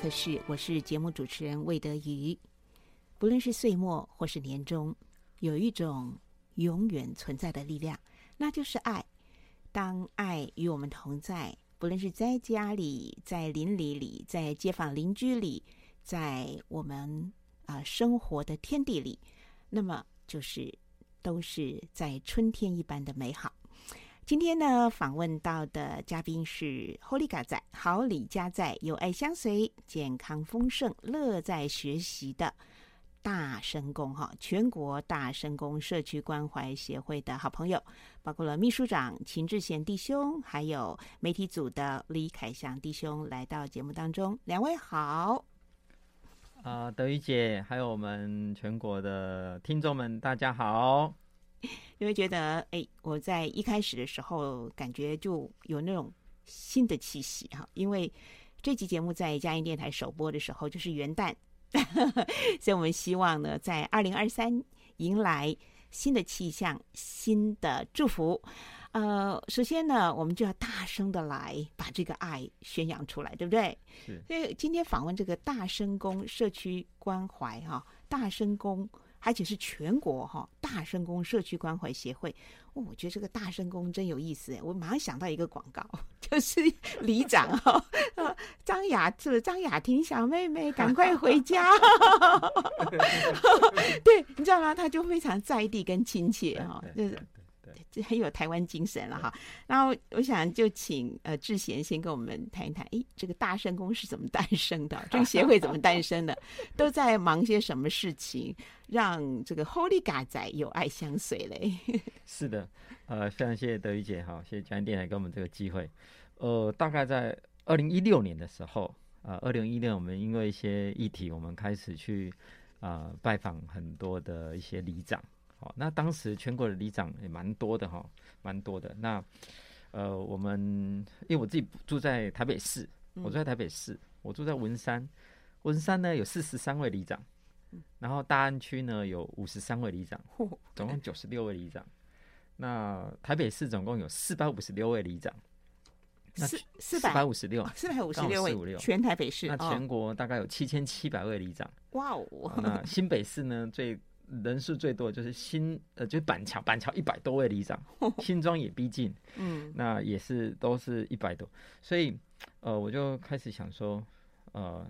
可是，我是节目主持人魏德瑜。不论是岁末或是年终，有一种永远存在的力量，那就是爱。当爱与我们同在，不论是在家里、在邻里里、在街坊邻居里，在我们啊、生活的天地里，那么就是都是在春天一般的美好。今天呢，访问到的嘉宾是 Holy 嘎仔，好礼家在，有爱相随，健康丰盛，乐在学习的大声公哈，全国大声公社区关怀协会的好朋友，包括了秘书长秦志贤弟兄，还有媒体组的李凯祥弟兄来到节目当中，两位好。啊、德瑜姐，还有我们全国的听众们，大家好。因为觉得，哎，我在一开始的时候感觉就有那种新的气息哈。因为这期节目在佳音电台首播的时候就是元旦，所以我们希望呢，在二零二三迎来新的气象、新的祝福。呃，首先呢，我们就要大声的来把这个爱宣扬出来，对不对？所以今天访问这个大声公社区关怀哈，大声公。而且是全国哈大声宫社区关怀协会，哦，我觉得这个大声宫真有意思哎！我马上想到一个广告，就是里长哈，张雅是张雅婷小妹妹，赶快回家。对，你知道吗？他就非常在地跟亲切哈，就是。这很有台湾精神了哈，然后我想就请呃志贤先跟我们谈一谈，哎，这个大圣公是怎么诞生的？这个协会怎么诞生的？都在忙些什么事情，让这个 Holy 嘎仔有爱相随嘞？是的，呃，非常谢谢德瑜姐，哈，谢谢佳音电台给我们这个机会。呃，大概在二零一六年的时候，啊、呃，二零一六我们因为一些议题，我们开始去啊、呃、拜访很多的一些里长。好，那当时全国的里长也蛮多的哈，蛮多的。那呃，我们因为我自己住在台北市，我住在台北市，我住在文山，文山呢有四十三位里长，然后大安区呢有五十三位里长，总共九十六位里长。那台北市总共有四百五十六位里长，四四百五十六，四百五十六位，全台北市。那全国大概有七千七百位里长。哇哦！那新北市呢最。人数最多就是新呃，就是板桥，板桥一百多位里长，新庄也逼近，嗯，那也是都是一百多，所以呃，我就开始想说，呃，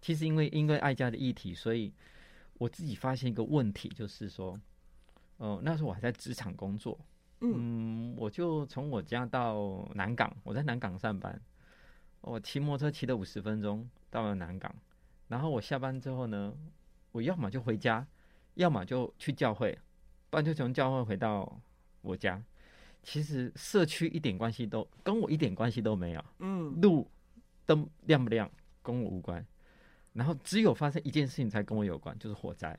其实因为因为爱家的议题，所以我自己发现一个问题，就是说，哦、呃，那时候我还在职场工作，嗯，我就从我家到南港，我在南港上班，我骑摩托车骑了五十分钟到了南港，然后我下班之后呢，我要么就回家。要么就去教会，不然就从教会回到我家。其实社区一点关系都跟我一点关系都没有。嗯，路灯亮不亮跟我无关。然后只有发生一件事情才跟我有关，就是火灾。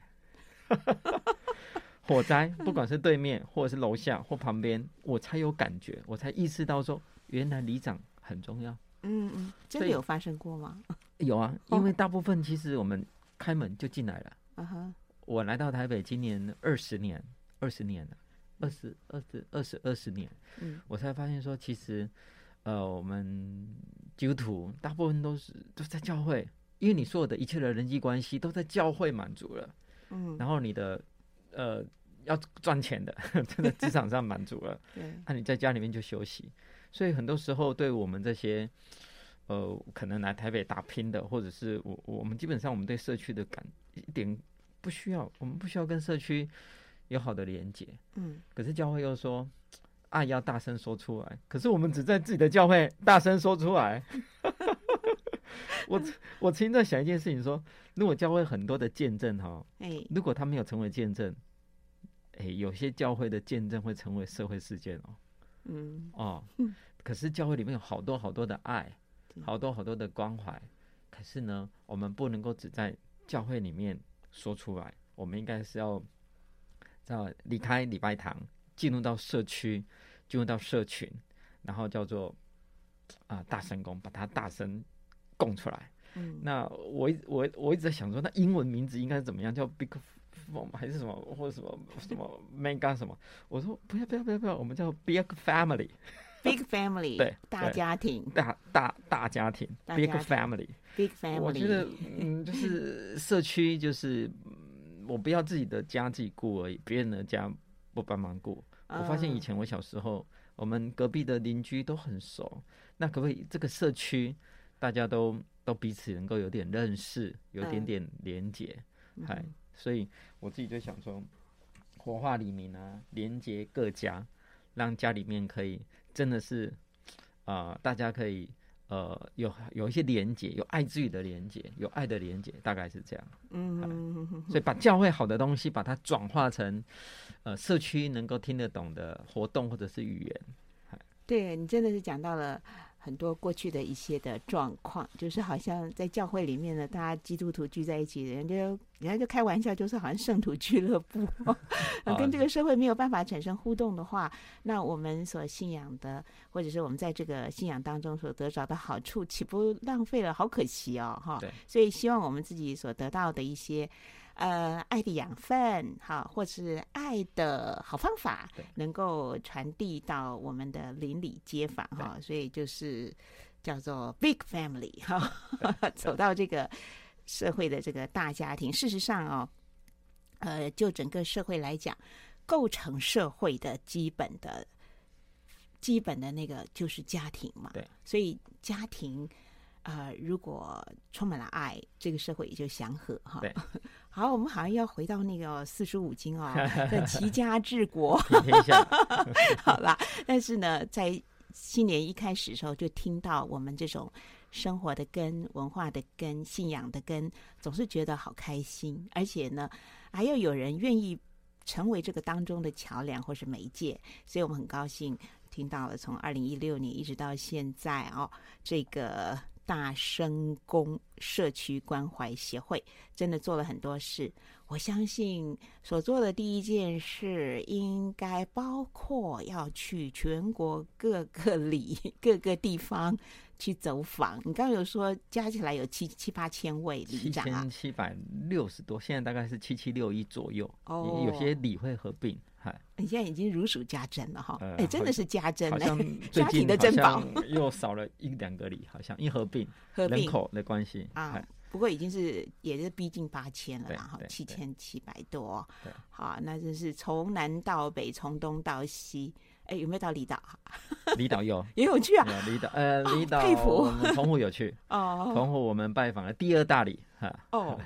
火灾，不管是对面或者是楼下或旁边，我才有感觉，我才意识到说，原来里长很重要。嗯嗯，真的有发生过吗？有啊，因为大部分其实我们开门就进来了。啊哈。我来到台北今年二十年，二十年了，二十二十二十二十年，嗯，我才发现说，其实，呃，我们基督徒大部分都是都在教会，因为你所有的一切的人际关系都在教会满足了，嗯，然后你的呃要赚钱的，真的职场上满足了，对，那、啊、你在家里面就休息。所以很多时候，对我们这些呃可能来台北打拼的，或者是我我们基本上我们对社区的感一点不需要，我们不需要跟社区有好的连接，嗯，可是教会又说爱要大声说出来，可是我们只在自己的教会 大声说出来。我我曾经在想一件事情说，说如果教会很多的见证哈，哎，如果他没有成为见证，哎，有些教会的见证会成为社会事件哦。嗯哦，可是教会里面有好多好多的爱，好多好多的关怀。可是呢，我们不能够只在教会里面说出来，我们应该是要在离开礼拜堂，进入到社区，进入到社群，然后叫做啊、呃、大声公，把它大声供出来。嗯，那我我我一直在想说，那英文名字应该是怎么样？叫 Big。还是什么或者什么什么 mega 什么？我说不要不要不要不要，我们叫 big family，big family，对，大家庭，大大大家庭，big family，big family。我觉得嗯，就是社区，就是我不要自己的家自己顾而已，别人的家不帮忙顾。我发现以前我小时候，我们隔壁的邻居都很熟，那可不可以这个社区大家都都彼此能够有点认识，有点点连结，嗨。所以我自己就想说，活化里民啊，连接各家，让家里面可以真的是啊、呃，大家可以呃有有一些连接，有爱之语的连接，有爱的连接，大概是这样。嗯，所以把教会好的东西，把它转化成呃社区能够听得懂的活动或者是语言。对，你真的是讲到了。很多过去的一些的状况，就是好像在教会里面呢，大家基督徒聚在一起，人家人家就开玩笑，就是好像圣徒俱乐部，跟这个社会没有办法产生互动的话，那我们所信仰的，或者是我们在这个信仰当中所得着的好处，岂不浪费了？好可惜哦，哈。所以希望我们自己所得到的一些。呃，爱的养分，哈，或是爱的好方法，能够传递到我们的邻里街坊，哈，所以就是叫做 big family，哈，走到这个社会的这个大家庭。事实上哦，呃，就整个社会来讲，构成社会的基本的、基本的那个就是家庭嘛。对，所以家庭。呃，如果充满了爱，这个社会也就祥和哈。对，好，我们好像要回到那个四书五经哦，在齐家治国。好啦，但是呢，在新年一开始的时候，就听到我们这种生活的根、文化的根、信仰的根，总是觉得好开心，而且呢，还要有人愿意成为这个当中的桥梁或是媒介，所以我们很高兴听到了从二零一六年一直到现在哦，这个。大生公社区关怀协会真的做了很多事，我相信所做的第一件事应该包括要去全国各个里、各个地方去走访。你刚刚有说加起来有七七八千位里长啊，七千七百六十多，现在大概是七七六一左右。哦，有些里会合并。你现在已经如数家珍了哈，哎、呃，真的是家珍嘞，家庭的珍宝，又少了一两个里，好像一合并，合并人口的关系啊，不过已经是也是逼近八千了，然后七千七百多，好，那就是从南到北，从东到西。哎，有没有到离岛？离岛有，也有去啊。离岛，呃，离岛，佩服。澎湖有去 哦。澎湖我们拜访了第二大里哈。哦。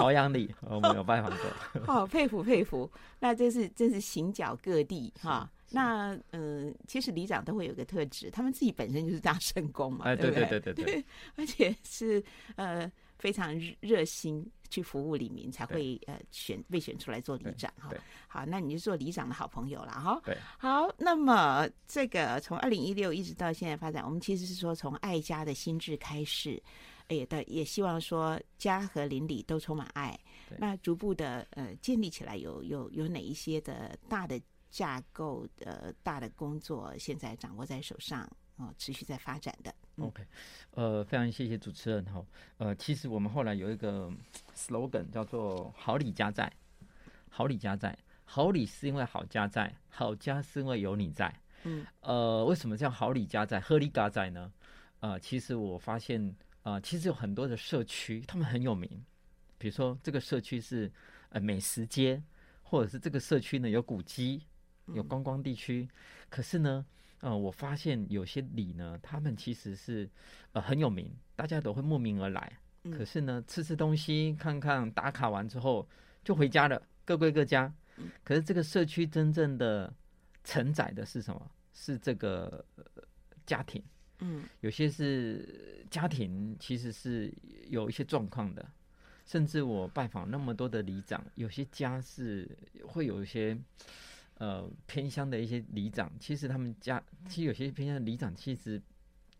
朝阳里 我们有拜访过。好，佩服佩服。那这是真是行脚各地哈。那嗯，其实里长都会有个特质，他们自己本身就是大圣公嘛。哎，对对对对对。而且是呃非常热心。去服务里民才会呃选被选出来做里长哈，好，那你就做里长的好朋友了哈。对，好，那么这个从二零一六一直到现在发展，我们其实是说从爱家的心智开始，也的也希望说家和邻里都充满爱，那逐步的呃建立起来有有有哪一些的大的架构呃大的工作现在掌握在手上哦，持续在发展的。OK，呃，非常谢谢主持人哈。呃，其实我们后来有一个 slogan 叫做“好礼家在”，好礼家在，好礼是因为好家在，好家是因为有你在。嗯，呃，为什么叫好礼家在，好里家在呢？呃，其实我发现，啊、呃，其实有很多的社区，他们很有名。比如说，这个社区是呃美食街，或者是这个社区呢有古迹，有观光地区。可是呢，呃，我发现有些里呢，他们其实是呃很有名，大家都会慕名而来。可是呢，吃吃东西，看看打卡完之后就回家了，各归各家。可是这个社区真正的承载的是什么？是这个家庭。嗯，有些是家庭，其实是有一些状况的。甚至我拜访那么多的里长，有些家是会有一些呃偏乡的一些里长，其实他们家其实有些偏乡的里长，其实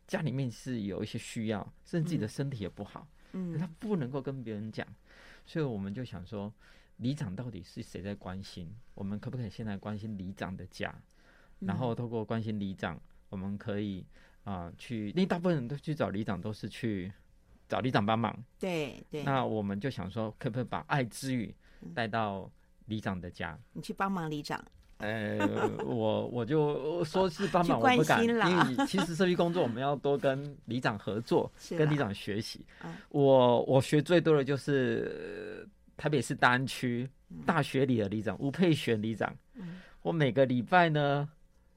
家里面是有一些需要，甚至自己的身体也不好，嗯，他不能够跟别人讲，所以我们就想说，里长到底是谁在关心？我们可不可以先来关心里长的家，然后透过关心里长，我们可以。啊、呃，去，因为大部分人都去找里长，都是去找里长帮忙。对对。那我们就想说，可不可以把爱之语带到里长的家？你去帮忙里长？呃，我我就说是帮忙，我不敢，因为其实社区工作我们要多跟里长合作，跟里长学习。我我学最多的就是台北市大安区大学里的里长吴佩璇里长。我每个礼拜呢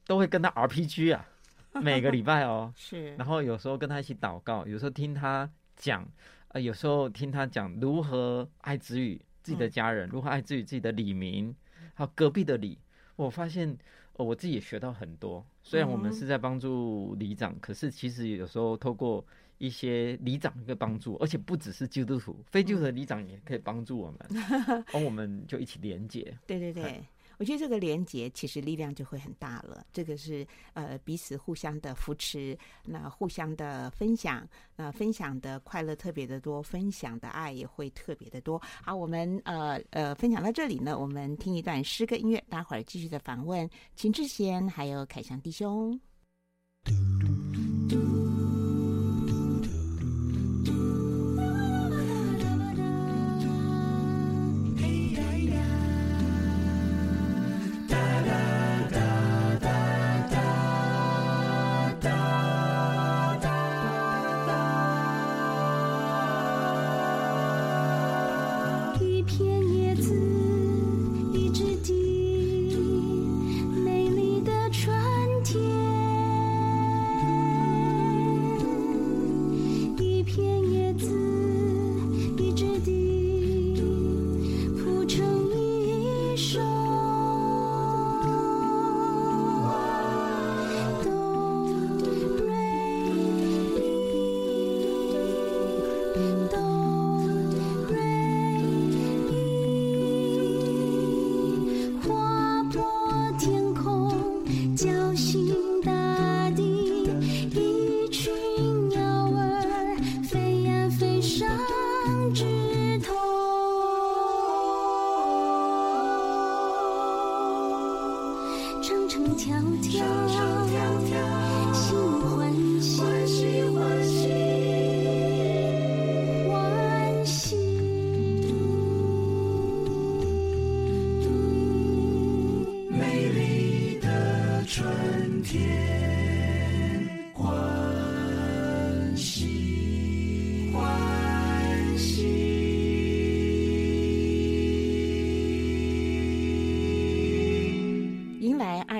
都会跟他 RPG 啊。每个礼拜哦，是，然后有时候跟他一起祷告，有时候听他讲，呃，有时候听他讲如何爱子语自己的家人，嗯、如何爱子语自己的李民，还有隔壁的李，我发现，呃，我自己也学到很多。虽然我们是在帮助里长，嗯、可是其实有时候透过一些里长的帮助，而且不只是基督徒，非基督徒的里长也可以帮助我们，然后我们就一起连接。对对对。我觉得这个连接其实力量就会很大了。这个是呃彼此互相的扶持，那互相的分享，那分享的快乐特别的多，分享的爱也会特别的多。好，我们呃呃分享到这里呢，我们听一段诗歌音乐，待会儿继续的访问秦志贤还有凯翔弟兄。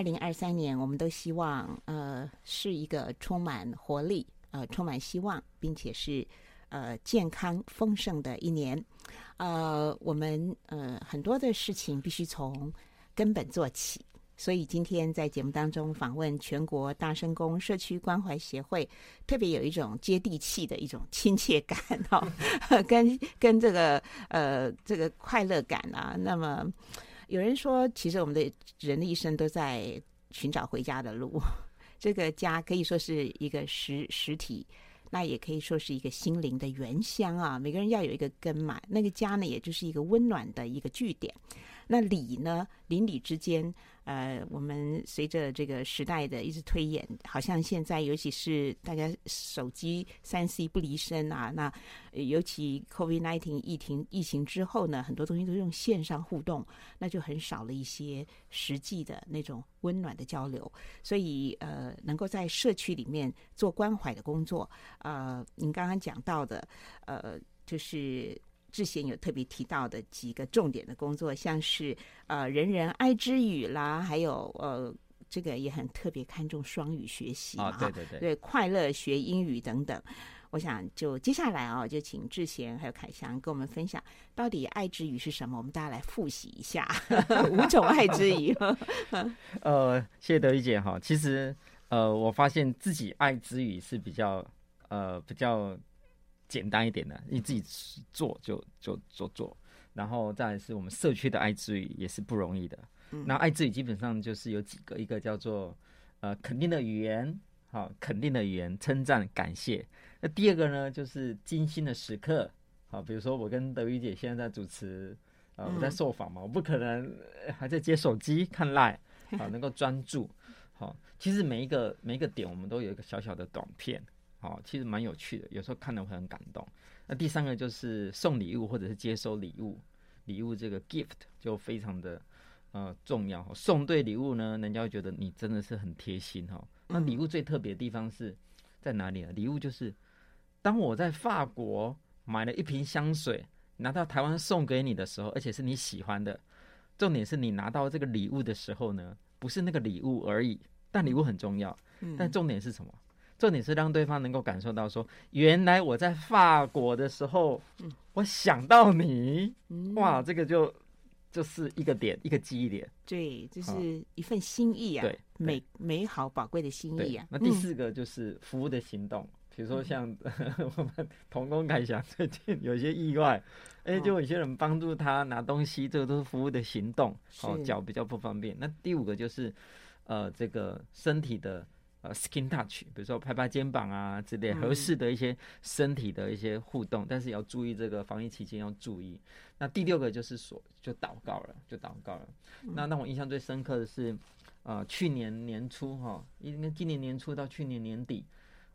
二零二三年，我们都希望，呃，是一个充满活力、呃，充满希望，并且是呃健康丰盛的一年。呃，我们呃很多的事情必须从根本做起，所以今天在节目当中访问全国大声公社区关怀协会，特别有一种接地气的一种亲切感哈、哦，跟跟这个呃这个快乐感啊。那么有人说，其实我们的人的一生都在。寻找回家的路，这个家可以说是一个实实体，那也可以说是一个心灵的原乡啊。每个人要有一个根嘛，那个家呢，也就是一个温暖的一个据点。那里呢，邻里之间。呃，我们随着这个时代的一直推演，好像现在尤其是大家手机三 C 不离身啊，那尤其 COVID-19 疫情疫情之后呢，很多东西都用线上互动，那就很少了一些实际的那种温暖的交流。所以呃，能够在社区里面做关怀的工作，呃，您刚刚讲到的，呃，就是之前有特别提到的几个重点的工作，像是呃人人爱之语啦，还有呃这个也很特别看重双语学习啊，对对对，对快乐学英语等等。我想就接下来啊，就请志贤还有凯翔跟我们分享，到底爱之语是什么？我们大家来复习一下 五种爱之语。呃，谢谢德玉姐哈。其实呃，我发现自己爱之语是比较呃比较简单一点的，你自己做就就做做，然后再来是我们社区的爱之语也是不容易的。嗯、那爱之语基本上就是有几个，一个叫做呃肯定的语言，好，肯定的语言，称赞感谢。那第二个呢，就是精心的时刻，好，比如说我跟德瑜姐现在在主持，呃，我在受访嘛，我不可能还在接手机看 Line，好，能够专注，好，其实每一个每一个点，我们都有一个小小的短片，好，其实蛮有趣的，有时候看了会很感动。那第三个就是送礼物或者是接收礼物，礼物这个 gift 就非常的呃重要，送对礼物呢，人家会觉得你真的是很贴心哈。那礼物最特别的地方是在哪里呢？礼物就是。当我在法国买了一瓶香水，拿到台湾送给你的时候，而且是你喜欢的，重点是你拿到这个礼物的时候呢，不是那个礼物而已，但礼物很重要。但重点是什么？重点是让对方能够感受到说，原来我在法国的时候，我想到你，哇，这个就就是一个点，一个记忆点。对，就是一份心意啊，对，美美好宝贵的心意啊。那第四个就是服务的行动。比如说像 我们童工凯翔最近有些意外，哎，就有些人帮助他拿东西，这个都是服务的行动。哦，脚比较不方便。那第五个就是，呃，这个身体的呃 skin touch，比如说拍拍肩膀啊之类合适的一些身体的一些互动，但是要注意这个防疫期间要注意。那第六个就是说，就祷告了，就祷告了。那让我印象最深刻的是，呃，去年年初哈，应该今年年初到去年年底。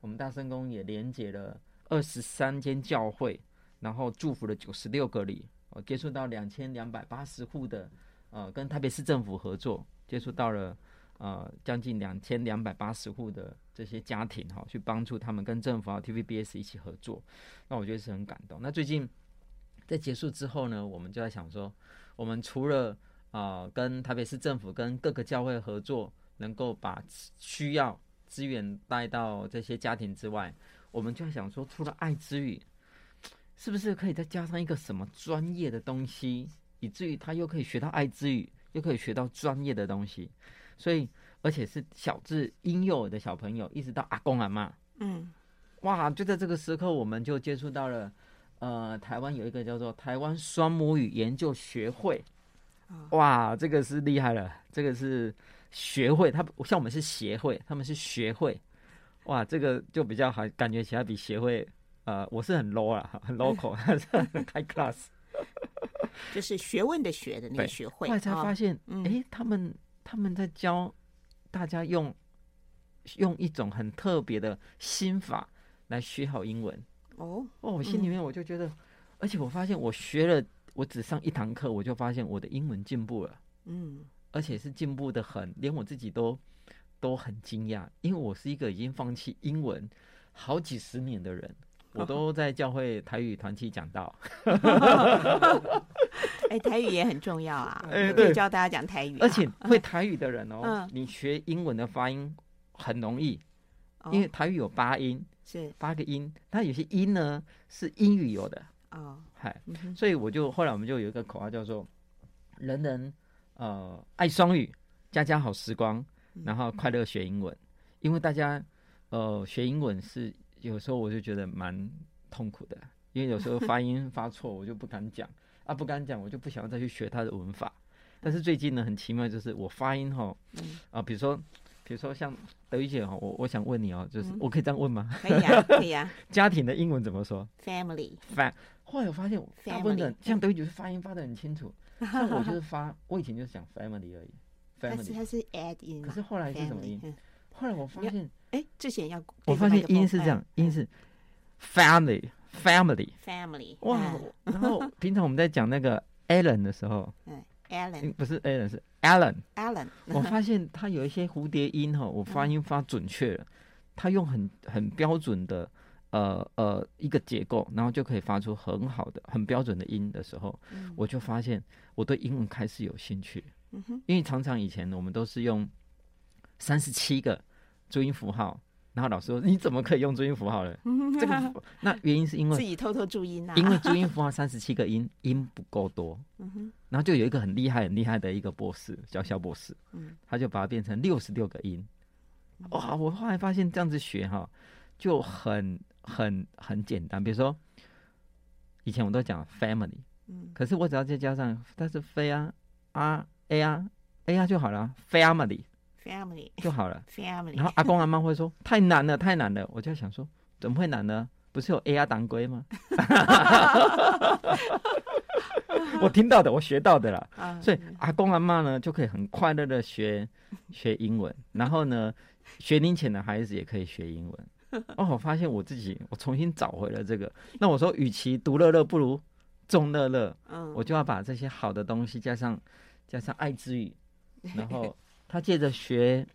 我们大圣宫也连接了二十三间教会，然后祝福了九十六个礼，呃，接触到两千两百八十户的，呃，跟台北市政府合作，接触到了呃将近两千两百八十户的这些家庭哈，去帮助他们跟政府啊 TVBS 一起合作，那我觉得是很感动。那最近在结束之后呢，我们就在想说，我们除了啊、跟台北市政府跟各个教会合作，能够把需要。资源带到这些家庭之外，我们就在想说，除了爱之语，是不是可以再加上一个什么专业的东西，以至于他又可以学到爱之语，又可以学到专业的东西。所以，而且是小至婴幼儿的小朋友，一直到阿公阿妈，嗯，哇，就在这个时刻，我们就接触到了，呃，台湾有一个叫做台湾双母语研究学会，哇，这个是厉害了，这个是。学会，他像我们是协会，他们是学会，哇，这个就比较好，感觉起来比协会，呃，我是很 low 啊，很 local，很 high class，就是学问的学的那个学会。后来才发现，哎、他们他们在教大家用用一种很特别的心法来学好英文。哦哦，我心里面我就觉得，嗯、而且我发现我学了，我只上一堂课，我就发现我的英文进步了。嗯。而且是进步的很，连我自己都都很惊讶，因为我是一个已经放弃英文好几十年的人，我都在教会台语团体讲道。哎，台语也很重要啊，哎，对，教大家讲台语，而且会台语的人哦，你学英文的发音很容易，因为台语有八音，是。八个音，它有些音呢是英语有的。哦，嗨，所以我就后来我们就有一个口号叫做“人人”。呃，爱双语，家家好时光，然后快乐学英文。因为大家，呃，学英文是有时候我就觉得蛮痛苦的，因为有时候发音发错，我就不敢讲啊，不敢讲，我就不想要再去学他的文法。但是最近呢，很奇妙，就是我发音哈，啊，比如说，比如说像德语姐哈，我我想问你哦，就是我可以这样问吗？可以啊，可以啊。家庭的英文怎么说？Family，Fam。后来我发现，大部分的像德语姐是发音发的很清楚。像我就是发，我以前就是讲 family 而已，family 它是 add in，可是后来是什么音？后来我发现，哎，之前要我发现音是这样，音是 family，family，family，哇！然后平常我们在讲那个 Alan 的时候，嗯，Alan。不是 Alan 是 Alan，Alan，我发现他有一些蝴蝶音哈，我发音发准确了，他用很很标准的呃呃一个结构，然后就可以发出很好的、很标准的音的时候，嗯、我就发现我对英文开始有兴趣。嗯哼，因为常常以前我们都是用三十七个注音符号，然后老师说你怎么可以用注音符号呢？这个那原因是因为自己偷偷注音啊，因为注音 符号三十七个音音不够多。嗯哼，然后就有一个很厉害、很厉害的一个博士叫肖博士，嗯，他就把它变成六十六个音。哇！我后来发现这样子学哈，就很很很简单。比如说，以前我都讲 family，嗯，可是我只要再加上但是飞啊啊 a 啊 a 啊就好了，family，family 就好了，family。然后阿公阿妈会说太难了，太难了。我就想说，怎么会难呢？不是有 AI 当归吗？我听到的，我学到的啦。所以阿公阿妈呢就可以很快乐的学学英文，然后呢。学龄前的孩子也可以学英文哦。我发现我自己，我重新找回了这个。那我说，与其独乐乐，不如众乐乐。嗯，我就要把这些好的东西加上加上爱之语，然后他借着学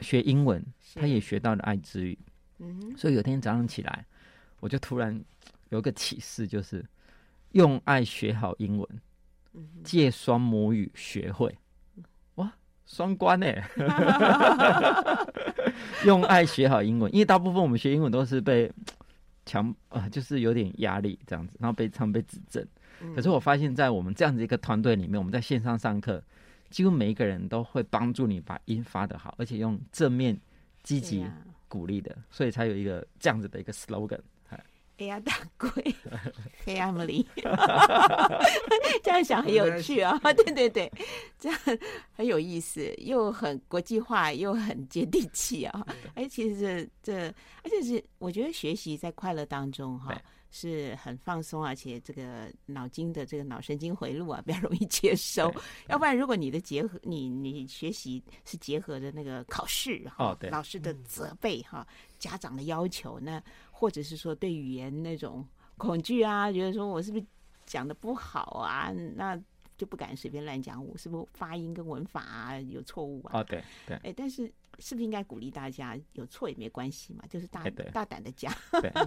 学英文，他也学到了爱之语。嗯，所以有天早上起来，我就突然有个启示，就是用爱学好英文，借双母语学会。哇双关呢，用爱学好英文，因为大部分我们学英文都是被强啊、呃，就是有点压力这样子，然后被常被指正。可是我发现，在我们这样子一个团队里面，我们在线上上课，几乎每一个人都会帮助你把音发得好，而且用正面、积极、鼓励的，所以才有一个这样子的一个 slogan。哎呀，大贵，family，这样想很有趣啊！对对对，这样很有意思，又很国际化，又很接地气啊！哎，其实这这，而且是我觉得学习在快乐当中哈，是很放松，而且这个脑筋的这个脑神经回路啊 比较容易接收。要不然，如果你的结合，你你学习是结合的那个考试哈，老师的责备哈，家长的要求那。或者是说对语言那种恐惧啊，觉得说我是不是讲的不好啊，那就不敢随便乱讲。我是不是发音跟文法啊有错误啊？哦，对对。哎，但是是不是应该鼓励大家有错也没关系嘛？就是大大胆的讲，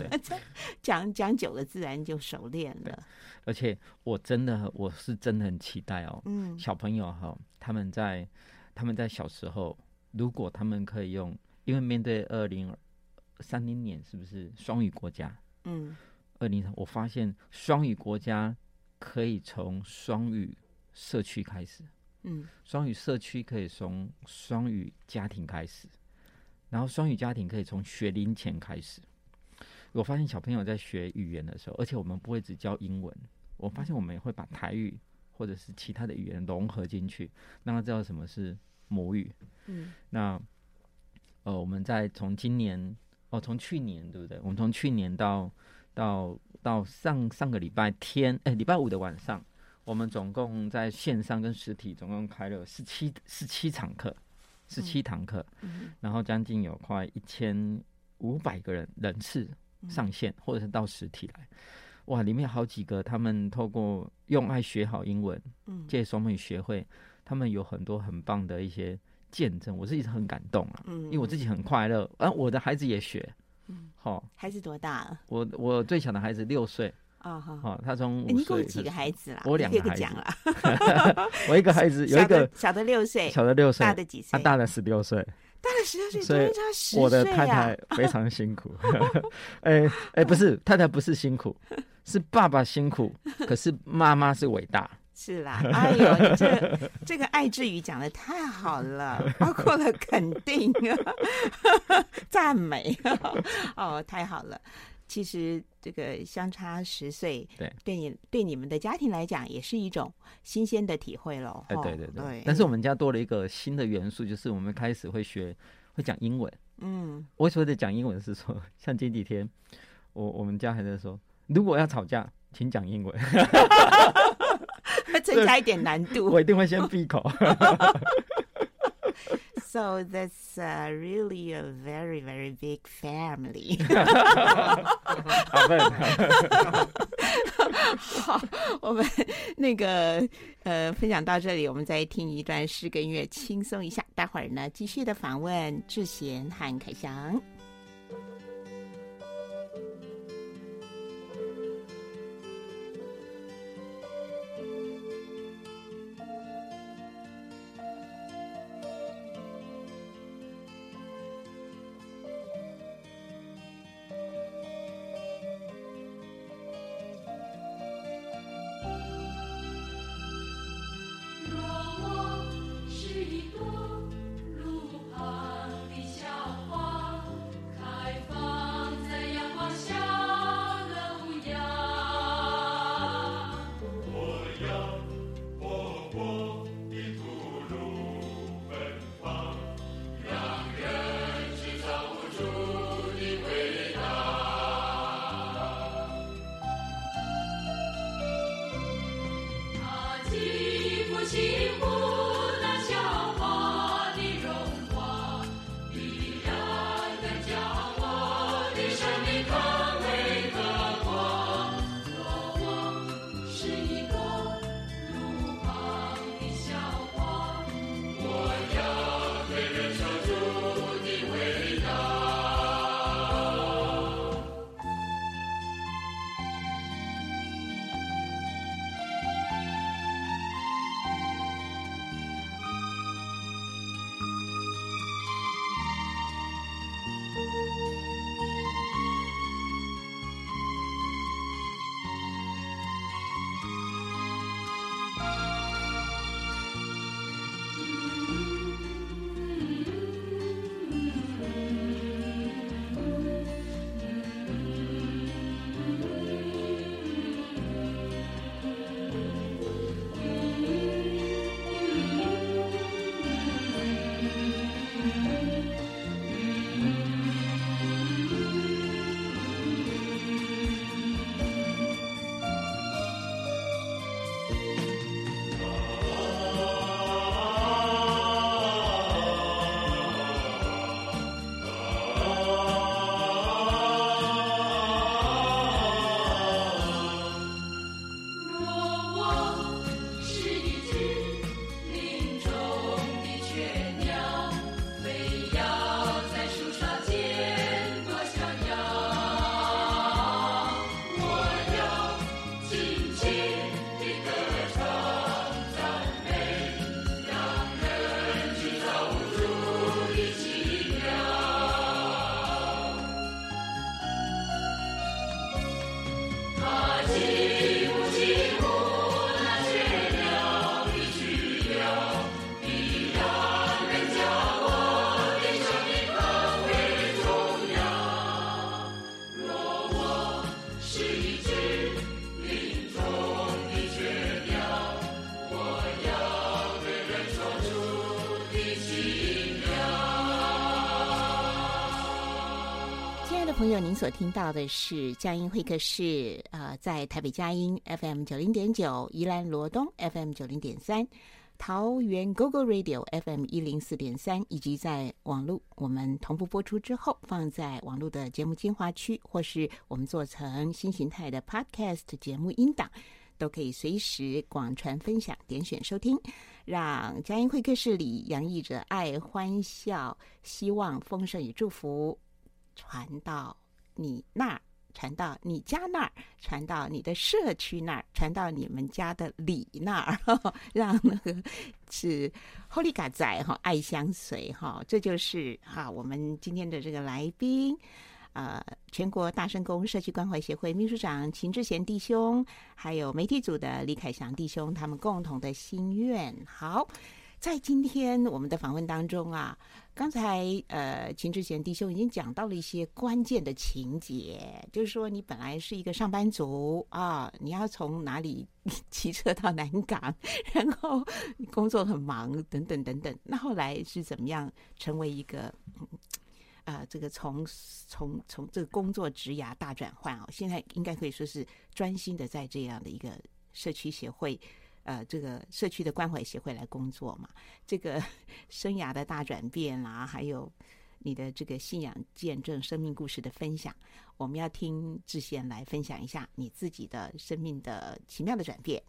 讲讲久了自然就熟练了。而且我真的我是真的很期待哦，嗯，小朋友哈，他们在他们在小时候，如果他们可以用，因为面对二零。三零年是不是双语国家？嗯，二零我发现双语国家可以从双语社区开始，嗯，双语社区可以从双语家庭开始，然后双语家庭可以从学龄前开始。我发现小朋友在学语言的时候，而且我们不会只教英文，我发现我们也会把台语或者是其他的语言融合进去，让他知道什么是母语。嗯，那呃，我们在从今年。哦，从去年对不对？我们从去年到到到上上个礼拜天，哎，礼拜五的晚上，我们总共在线上跟实体总共开了十七十七场课，十七堂课，嗯、然后将近有快一千五百个人人次上线，或者是到实体来，哇，里面有好几个他们透过用爱学好英文，嗯。借双母语学会，他们有很多很棒的一些。见证，我自己是很感动啊，嗯，因为我自己很快乐，啊，我的孩子也学，嗯，好，孩子多大了？我我最小的孩子六岁，啊好，好，他从你共几个孩子啦？我两 个孩子，我一个孩子有一个小的六岁，小的六岁，大的几岁？他大的十六岁，大了十六岁，所以我的太太非常辛苦，哎哎，不是太太不是辛苦，是爸爸辛苦，可是妈妈是伟大。是啦，哎呦，你这这个爱之语讲的太好了，包括了肯定啊、赞美哦，太好了。其实这个相差十岁，对，对你对你们的家庭来讲，也是一种新鲜的体会喽。哎，对对对。对，但是我们家多了一个新的元素，就是我们开始会学会讲英文。嗯，我所谓的讲英文是说，像前几天，我我们家还在说，如果要吵架，请讲英文。增加一点难度，我一定会先闭口。So that's uh, really a very very big family 好，我们那个呃分享到这里，我们再听一段诗歌音乐，轻松一下。待会儿呢，继续的访问智贤和凯翔。朋友，您所听到的是佳音会客室，呃，在台北佳音 FM 九零点九，宜兰罗东 FM 九零点三，桃园 GoGo Radio FM 一零四点三，以及在网络我们同步播出之后，放在网络的节目精华区，或是我们做成新形态的 Podcast 节目音档，都可以随时广传分享、点选收听，让佳音会客室里洋溢着爱、欢笑、希望、丰盛与祝福。传到你那儿，传到你家那儿，传到你的社区那儿，传到你们家的里那儿，让那个是 Holy 嘎仔哈爱相随哈，这就是哈我们今天的这个来宾，呃，全国大圣宫社区关怀协会秘书长秦志贤弟兄，还有媒体组的李凯祥弟兄，他们共同的心愿。好，在今天我们的访问当中啊。刚才呃，秦志贤弟兄已经讲到了一些关键的情节，就是说你本来是一个上班族啊，你要从哪里 骑车到南港，然后工作很忙等等等等。那后来是怎么样成为一个啊、这个从从从这个工作职涯大转换啊？现在应该可以说是专心的在这样的一个社区协会。呃，这个社区的关怀协会来工作嘛，这个 生涯的大转变啦，还有你的这个信仰见证、生命故事的分享，我们要听志贤来分享一下你自己的生命的奇妙的转变。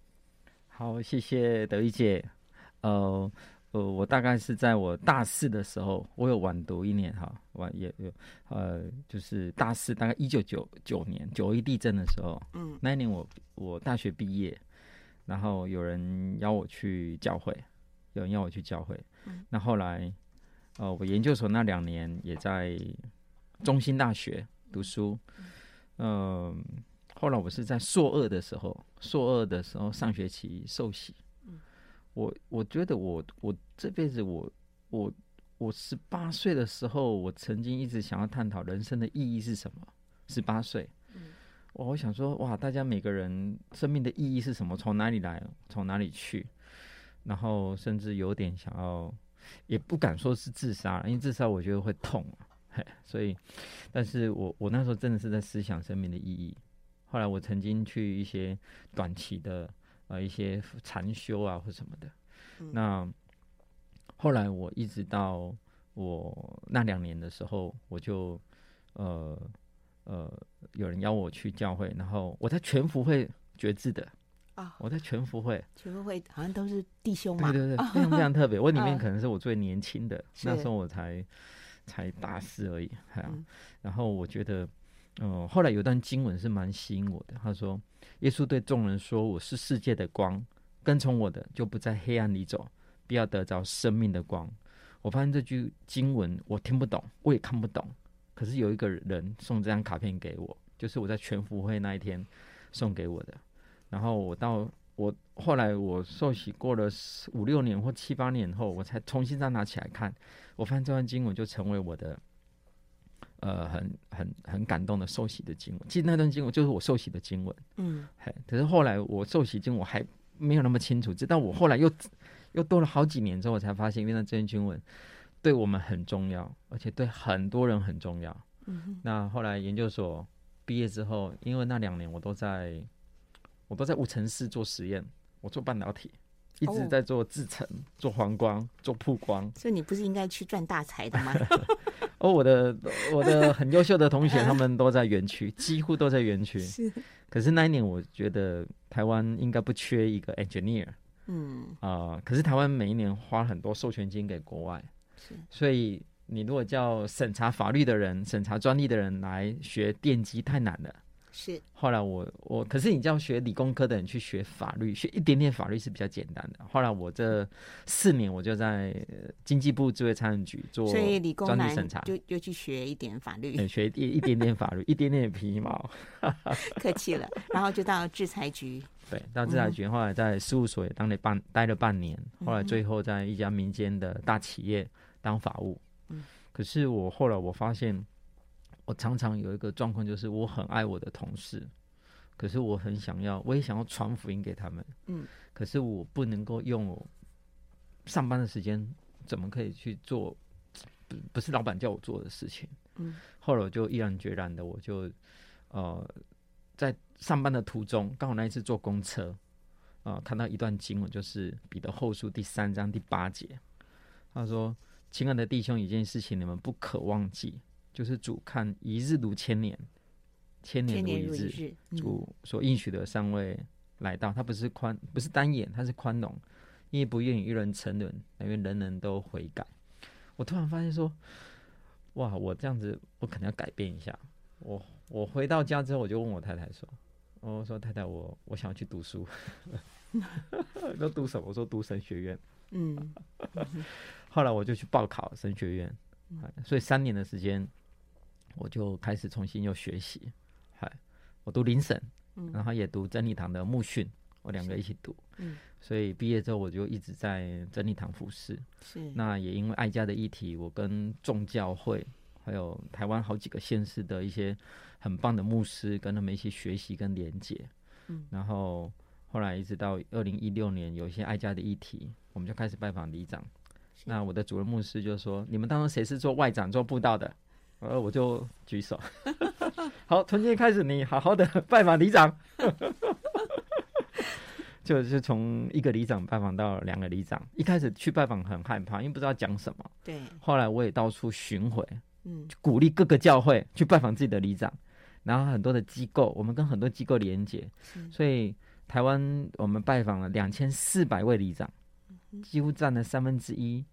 好，谢谢德玉姐。呃呃，我大概是在我大四的时候，我有晚读一年哈，晚也有呃，就是大四大概一九九九年九一地震的时候，嗯，那一年我我大学毕业。然后有人邀我去教会，有人邀我去教会。嗯、那后来，呃，我研究所那两年也在中心大学读书。嗯、呃，后来我是在硕二的时候，硕二的时候上学期受洗。嗯、我我觉得我我这辈子我我我十八岁的时候，我曾经一直想要探讨人生的意义是什么。十八岁。我想说，哇，大家每个人生命的意义是什么？从哪里来，从哪里去？然后甚至有点想要，也不敢说是自杀，因为自杀我觉得会痛，嘿，所以，但是我我那时候真的是在思想生命的意义。后来我曾经去一些短期的呃一些禅修啊或什么的。嗯、那后来我一直到我那两年的时候，我就呃。呃，有人邀我去教会，然后我在全福会觉志的。啊，哦、我在全福会，全福会好像都是弟兄嘛，对对对，非常非常特别。我里面可能是我最年轻的，那时候我才才大四而已，还、嗯、然后我觉得，嗯、呃，后来有段经文是蛮吸引我的，他说：“耶稣对众人说，我是世界的光，跟从我的就不在黑暗里走，必要得着生命的光。”我发现这句经文我听不懂，我也看不懂。可是有一个人送这张卡片给我，就是我在全福会那一天送给我的。然后我到我后来我受洗过了五六年或七八年后，我才重新再拿起来看，我发现这段经文就成为我的呃很很很感动的受洗的经文。其实那段经文就是我受洗的经文，嗯，嘿。可是后来我受洗经文我还没有那么清楚，直到我后来又又多了好几年之后，我才发现因为那这段经文。对我们很重要，而且对很多人很重要。嗯。那后来研究所毕业之后，因为那两年我都在，我都在五城市做实验，我做半导体，一直在做制程、哦、做黄光、做曝光。所以你不是应该去赚大财的吗？哦，我的我的很优秀的同学，他们都在园区，几乎都在园区。是。可是那一年，我觉得台湾应该不缺一个 engineer。嗯。啊、呃，可是台湾每一年花很多授权金给国外。所以，你如果叫审查法律的人、审查专利的人来学电机，太难了。是。后来我我，可是你叫学理工科的人去学法律，学一点点法律是比较简单的。后来我这四年，我就在经济部智慧财产局做专利审查，就就去学一点法律，学一一点点法律，一点点皮毛。客气了。然后就到制裁局。对，到制裁局，后来在事务所也当了半待了半年，后来最后在一家民间的大企业。当法务，嗯，可是我后来我发现，我常常有一个状况，就是我很爱我的同事，可是我很想要，我也想要传福音给他们，嗯，可是我不能够用我上班的时间，怎么可以去做不不是老板叫我做的事情。嗯，后来我就毅然决然的，我就呃在上班的途中，刚好那一次坐公车啊、呃，看到一段经文，就是彼得后书第三章第八节，他说：“亲爱的弟兄，一件事情你们不可忘记，就是主看一日如千年，千年如一日。一日嗯、主所应许的尚未来到，他不是宽，不是单眼，他是宽容。”因为不愿意一人沉沦，因为人人都悔改。我突然发现说，哇，我这样子，我可能要改变一下。我我回到家之后，我就问我太太说：“我说太太，我我想要去读书。” 都读什么？我说读神学院。嗯。后来我就去报考神学院，所以三年的时间，我就开始重新又学习。嗨，我读灵神，然后也读真理堂的牧训。我两个一起读，嗯，所以毕业之后我就一直在真理堂服侍。是，那也因为爱家的议题，我跟众教会还有台湾好几个县市的一些很棒的牧师，跟他们一起学习跟连结。嗯，然后后来一直到二零一六年，有一些爱家的议题，我们就开始拜访里长。那我的主任牧师就说：“你们当中谁是做外长、做布道的？”呃，我就举手。好，从今天开始，你好好的 拜访里长。就是从一个里长拜访到两个里长，一开始去拜访很害怕，因为不知道讲什么。对。后来我也到处巡回，嗯，鼓励各个教会去拜访自己的里长，然后很多的机构，我们跟很多机构连接，所以台湾我们拜访了两千四百位里长，几乎占了三分之一，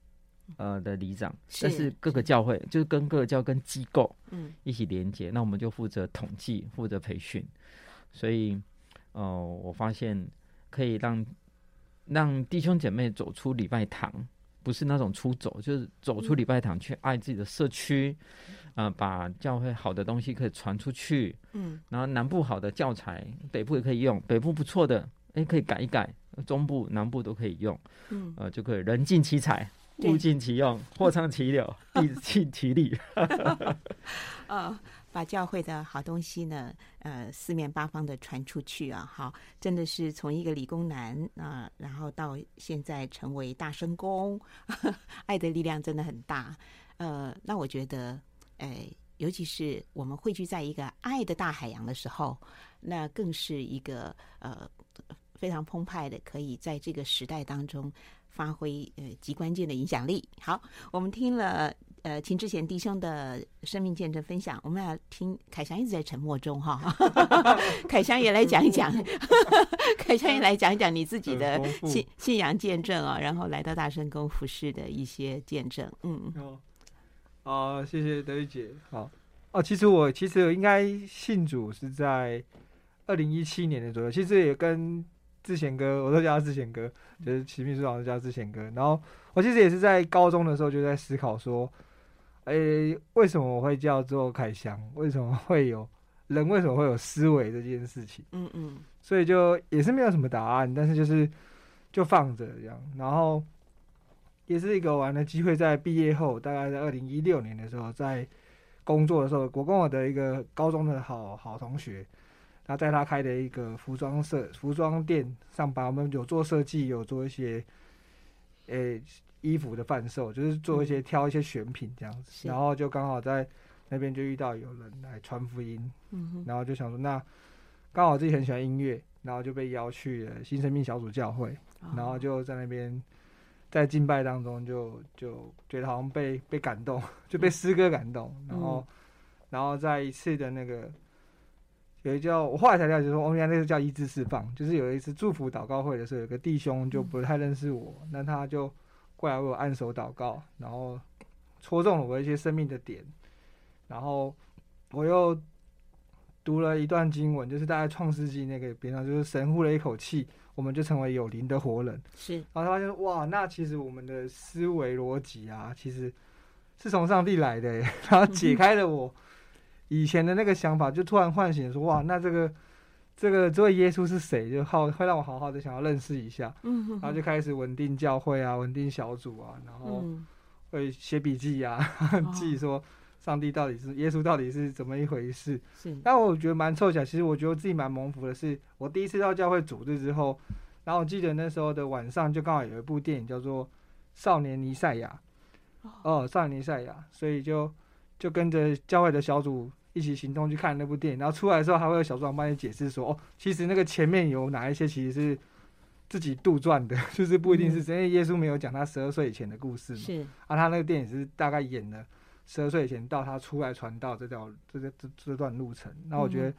呃的里长。但是各个教会就是跟各个教跟机构，嗯，一起连接，那我们就负责统计，负责培训，所以，呃，我发现。可以让让弟兄姐妹走出礼拜堂，不是那种出走，就是走出礼拜堂去爱自己的社区，啊、呃，把教会好的东西可以传出去，嗯，然后南部好的教材，北部也可以用，北部不错的，哎，可以改一改，中部、南部都可以用，嗯，呃，就可以人尽其才，物尽其用，货畅其流，地尽其力，啊。把教会的好东西呢，呃，四面八方的传出去啊，好，真的是从一个理工男啊、呃，然后到现在成为大声公，爱的力量真的很大。呃，那我觉得，哎、呃，尤其是我们汇聚在一个爱的大海洋的时候，那更是一个呃非常澎湃的，可以在这个时代当中发挥呃极关键的影响力。好，我们听了。呃，秦志贤弟兄的生命见证分享，我们要听凯翔一直在沉默中哈，凯翔也来讲一讲，凯翔也来讲一讲你自己的信信仰见证啊，然后来到大圣宫服饰的一些见证，嗯，好，啊，谢谢德玉姐，好，哦，其实我其实应该信主是在二零一七年的左右，其实也跟志贤哥，我都叫他志贤哥，就是齐秘书长叫志贤哥，然后我其实也是在高中的时候就在思考说。诶、欸，为什么我会叫做凯翔？为什么会有人？为什么会有思维这件事情？嗯嗯，所以就也是没有什么答案，但是就是就放着这样。然后也是一个玩的机会，在毕业后，大概在二零一六年的时候，在工作的时候，我跟我的一个高中的好好同学，他在他开的一个服装设服装店上班，我们有做设计，有做一些诶。欸衣服的贩售，就是做一些挑一些选品这样子，嗯、然后就刚好在那边就遇到有人来传福音，嗯、然后就想说，那刚好自己很喜欢音乐，然后就被邀去了新生命小组教会，哦、然后就在那边在敬拜当中就就觉得好像被被感动，就被诗歌感动，嗯、然后然后在一次的那个有一叫我后来才了解说，哦，原来那个叫医治释放，就是有一次祝福祷告会的时候，有个弟兄就不太认识我，嗯、那他就。过来为我按手祷告，然后戳中了我一些生命的点，然后我又读了一段经文，就是大概创世纪那个边上，就是神呼了一口气，我们就成为有灵的活人。是，然后他发现哇，那其实我们的思维逻辑啊，其实是从上帝来的，然后解开了我以前的那个想法，就突然唤醒说哇，那这个。这个这位耶稣是谁？就好会让我好好的想要认识一下，嗯、哼哼然后就开始稳定教会啊，稳定小组啊，然后会写笔记啊，嗯、记说上帝到底是耶稣到底是怎么一回事。是，但我觉得蛮凑巧，其实我觉得我自己蛮蒙福的是，我第一次到教会组织之后，然后我记得那时候的晚上就刚好有一部电影叫做《少年尼赛亚》，哦，少年尼赛亚，所以就就跟着教会的小组一起行动去看那部电影，然后出来的时候还会有小组长帮你解释说，哦，其实那个前面有哪一些其实是自己杜撰的，就是不一定是真，因为耶稣没有讲他十二岁以前的故事嘛，是。啊，他那个电影是大概演了十二岁以前到他出来传道这条这个这这段路程，那我觉得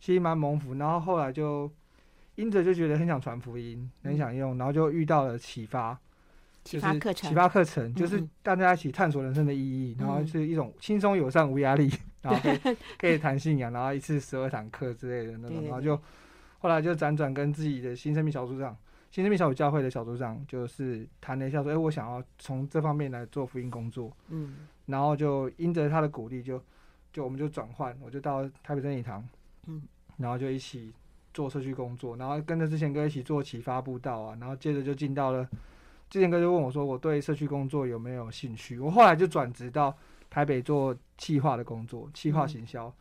其实蛮蒙福，然后后来就因着就觉得很想传福音，很想用，然后就遇到了启发。启发课程，启发课程就是大家一起探索人生的意义，嗯、然后是一种轻松友善、无压力，然后可以可以谈信仰，然后一次十二堂课之类的那种，然后就后来就辗转跟自己的新生命小组长、新生命小组教会的小组长，就是谈了一下，说：“哎，我想要从这方面来做福音工作。”嗯，然后就因着他的鼓励，就就我们就转换，我就到台北真理堂，嗯，然后就一起做社区工作，然后跟着之前哥一起做启发布道啊，然后接着就进到了。之前哥就问我说：“我对社区工作有没有兴趣？”我后来就转职到台北做企划的工作，企划行销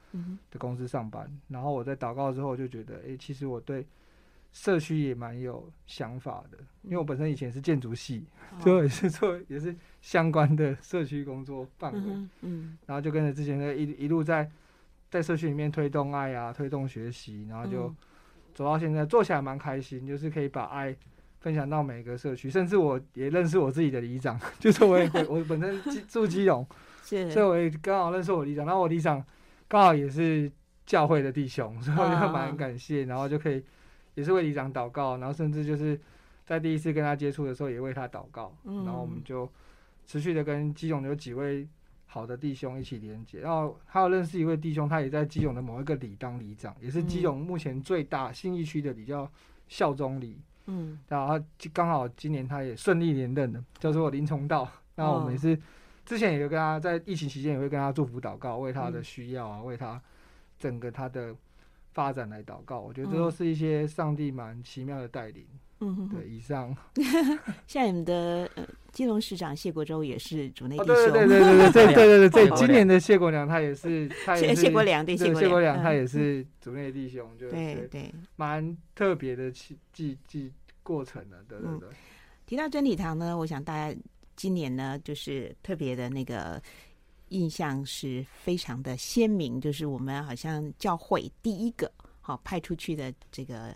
的公司上班。然后我在祷告之后就觉得，哎，其实我对社区也蛮有想法的，因为我本身以前是建筑系，就也是做也是相关的社区工作范围。嗯，然后就跟着之前的一一路在在社区里面推动爱啊，推动学习，然后就走到现在，做起来蛮开心，就是可以把爱。分享到每个社区，甚至我也认识我自己的里长，就是我也我本身住基隆，所以我也刚好认识我里长。然后我里长刚好也是教会的弟兄，所以我就蛮感谢。然后就可以也是为里长祷告，然后甚至就是在第一次跟他接触的时候也为他祷告。然后我们就持续的跟基隆有几位好的弟兄一起连接。然后还有认识一位弟兄，他也在基隆的某一个里当里长，也是基隆目前最大信义区的里，叫孝忠里。嗯，然后刚好今年他也顺利连任了，叫做林崇道。那我们也是之前也有跟他在疫情期间也会跟他祝福祷告，为他的需要啊，为他整个他的发展来祷告。我觉得这都是一些上帝蛮奇妙的带领。嗯，对，以上。像你们的呃，基隆市长谢国洲也是主内弟兄。对对对对对对对对对，今年的谢国良他也是，他也是谢国良对谢国良他也是主内弟兄，就对对，蛮特别的记记记过程的，对对对。提到真理堂呢，我想大家今年呢，就是特别的那个印象是非常的鲜明，就是我们好像教会第一个好派出去的这个。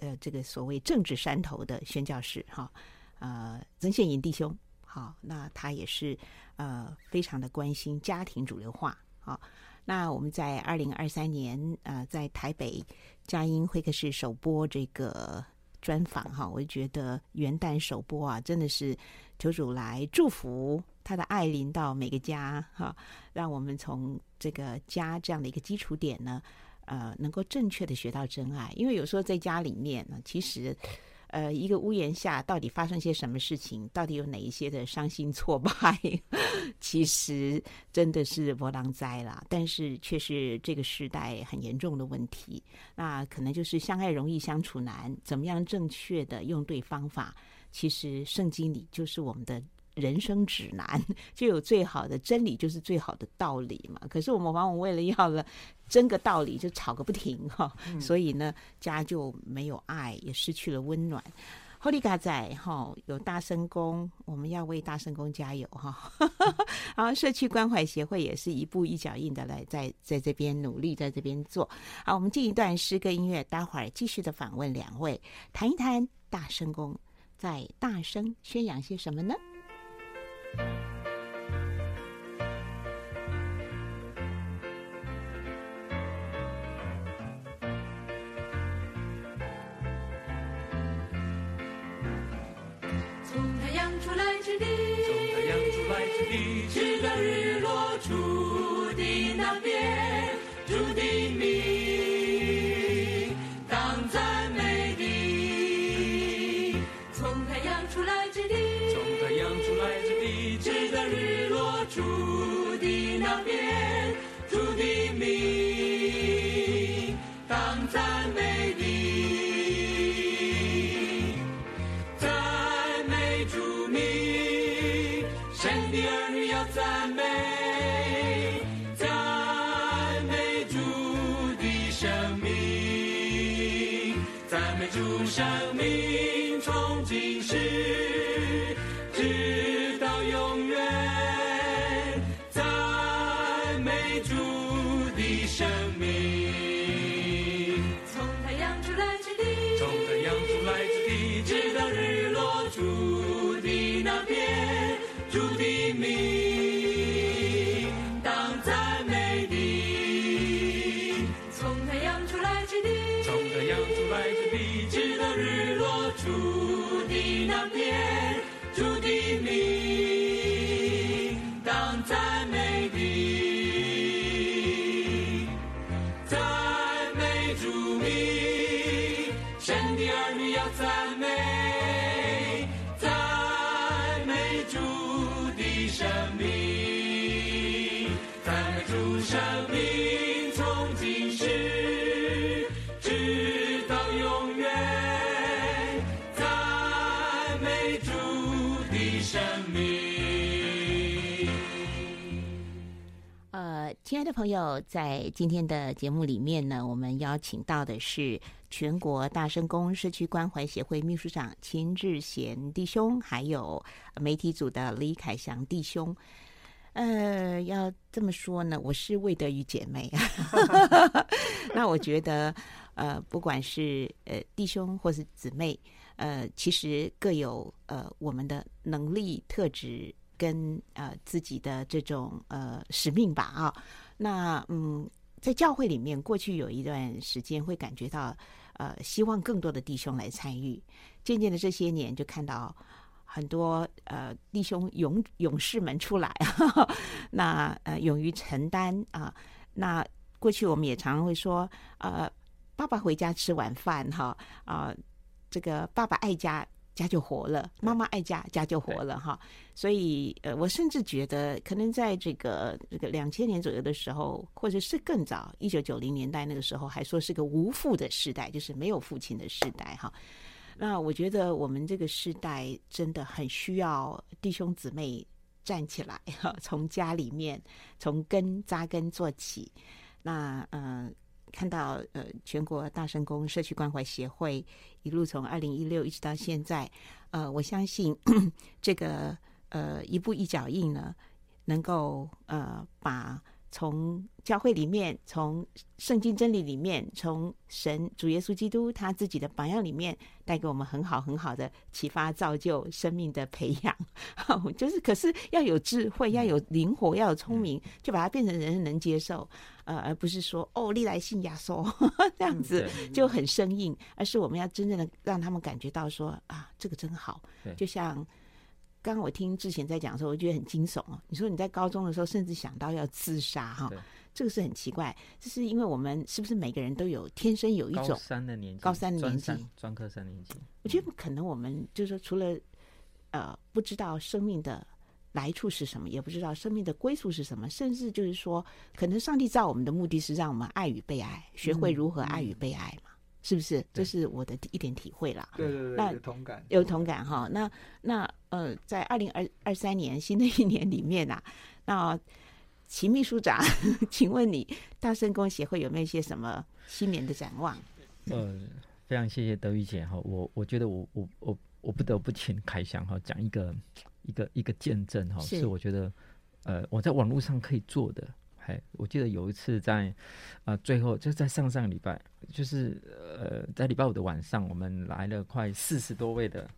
呃，这个所谓政治山头的宣教士哈，呃，曾宪银弟兄，好，那他也是呃非常的关心家庭主流化，好，那我们在二零二三年呃在台北佳音会客室首播这个专访哈，我就觉得元旦首播啊，真的是求主来祝福他的爱临到每个家哈，让我们从这个家这样的一个基础点呢。呃，能够正确的学到真爱，因为有时候在家里面呢，其实，呃，一个屋檐下到底发生些什么事情，到底有哪一些的伤心挫败，其实真的是波浪灾啦。但是却是这个时代很严重的问题。那可能就是相爱容易相处难，怎么样正确的用对方法？其实圣经里就是我们的。人生指南就有最好的真理，就是最好的道理嘛。可是我们往往为了要了争个道理，就吵个不停哈。所以呢，家就没有爱，也失去了温暖。后利嘎仔哈，有大声公，我们要为大声公加油哈。然后社区关怀协会也是一步一脚印的来在在这边努力，在这边做。好，我们进一段诗歌音乐，待会儿继续的访问两位，谈一谈大声公在大声宣扬些什么呢？从太阳出来之地，从太阳出来之地，直到日 show me. 朋友，在今天的节目里面呢，我们邀请到的是全国大声公社区关怀协会秘书长秦志贤弟兄，还有媒体组的李凯祥弟兄。呃，要这么说呢，我是魏德瑜姐妹啊。那我觉得，呃，不管是呃弟兄或是姊妹，呃，其实各有呃我们的能力特质。跟呃自己的这种呃使命吧啊，那嗯，在教会里面，过去有一段时间会感觉到呃，希望更多的弟兄来参与。渐渐的这些年，就看到很多呃弟兄勇勇士们出来，呵 呵那呃勇于承担啊。那过去我们也常常会说，呃，爸爸回家吃晚饭哈啊，这个爸爸爱家。家就活了，妈妈爱家，家就活了哈。所以，呃，我甚至觉得，可能在这个这个两千年左右的时候，或者是更早，一九九零年代那个时候，还说是个无父的时代，就是没有父亲的时代哈。那我觉得我们这个时代真的很需要弟兄姊妹站起来哈，从家里面从根扎根做起。那嗯。呃看到呃，全国大神工社区关怀协会一路从二零一六一直到现在，呃，我相信 这个呃一步一脚印呢，能够呃把。从教会里面，从圣经真理里面，从神主耶稣基督他自己的榜样里面，带给我们很好很好的启发、造就、生命的培养。就是，可是要有智慧，要有灵活，要有聪明，就把它变成人人能接受。呃，而不是说哦，历来信亚说 这样子就很生硬，而是我们要真正的让他们感觉到说啊，这个真好。就像。刚刚我听之前在讲的时候，我觉得很惊悚哦。你说你在高中的时候，甚至想到要自杀哈，这个是很奇怪。这是因为我们是不是每个人都有天生有一种高三的年纪，高三的年纪，专科三年级。我觉得可能我们就是说，除了呃不知道生命的来处是什么，也不知道生命的归宿是什么，甚至就是说，可能上帝造我们的目的是让我们爱与被爱，学会如何爱与被爱嘛。是不是？这是我的一点体会啦。对对对，那有同感，有同感哈。那那呃，在二零二二三年新的一年里面啊，那秦秘书长，请问你大圣公协会有没有一些什么新年的展望？呃，非常谢谢德玉姐哈。我我觉得我我我我不得不请凯翔哈讲一个一个一个见证哈，是我觉得呃我在网络上可以做的。哎，我记得有一次在，呃，最后就在上上礼拜，就是呃，在礼拜五的晚上，我们来了快四十多位的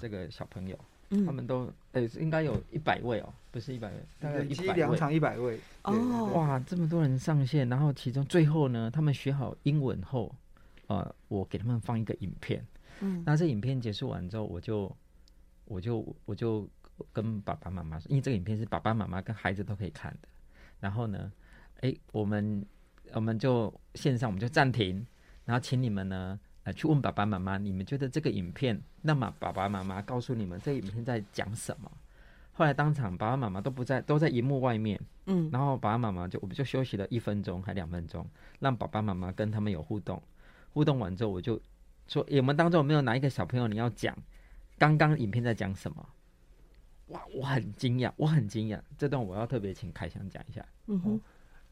这个小朋友，嗯、他们都呃、欸，应该有一百位哦，不是一百位，大概一百位，两场一百位哦，哇，这么多人上线，然后其中最后呢，他们学好英文后，呃，我给他们放一个影片，嗯，那这影片结束完之后，我就我就我就跟爸爸妈妈说，因为这个影片是爸爸妈妈跟孩子都可以看的。然后呢，哎，我们我们就线上我们就暂停，然后请你们呢，呃，去问爸爸妈妈，你们觉得这个影片，那么爸爸妈妈告诉你们这个影片在讲什么？后来当场爸爸妈妈都不在，都在荧幕外面，嗯，然后爸爸妈妈就我们就休息了一分钟还两分钟，让爸爸妈妈跟他们有互动，互动完之后我就说，我们当中有没有哪一个小朋友你要讲刚刚影片在讲什么？哇，我很惊讶，我很惊讶。这段我要特别请凯翔讲一下。嗯哼，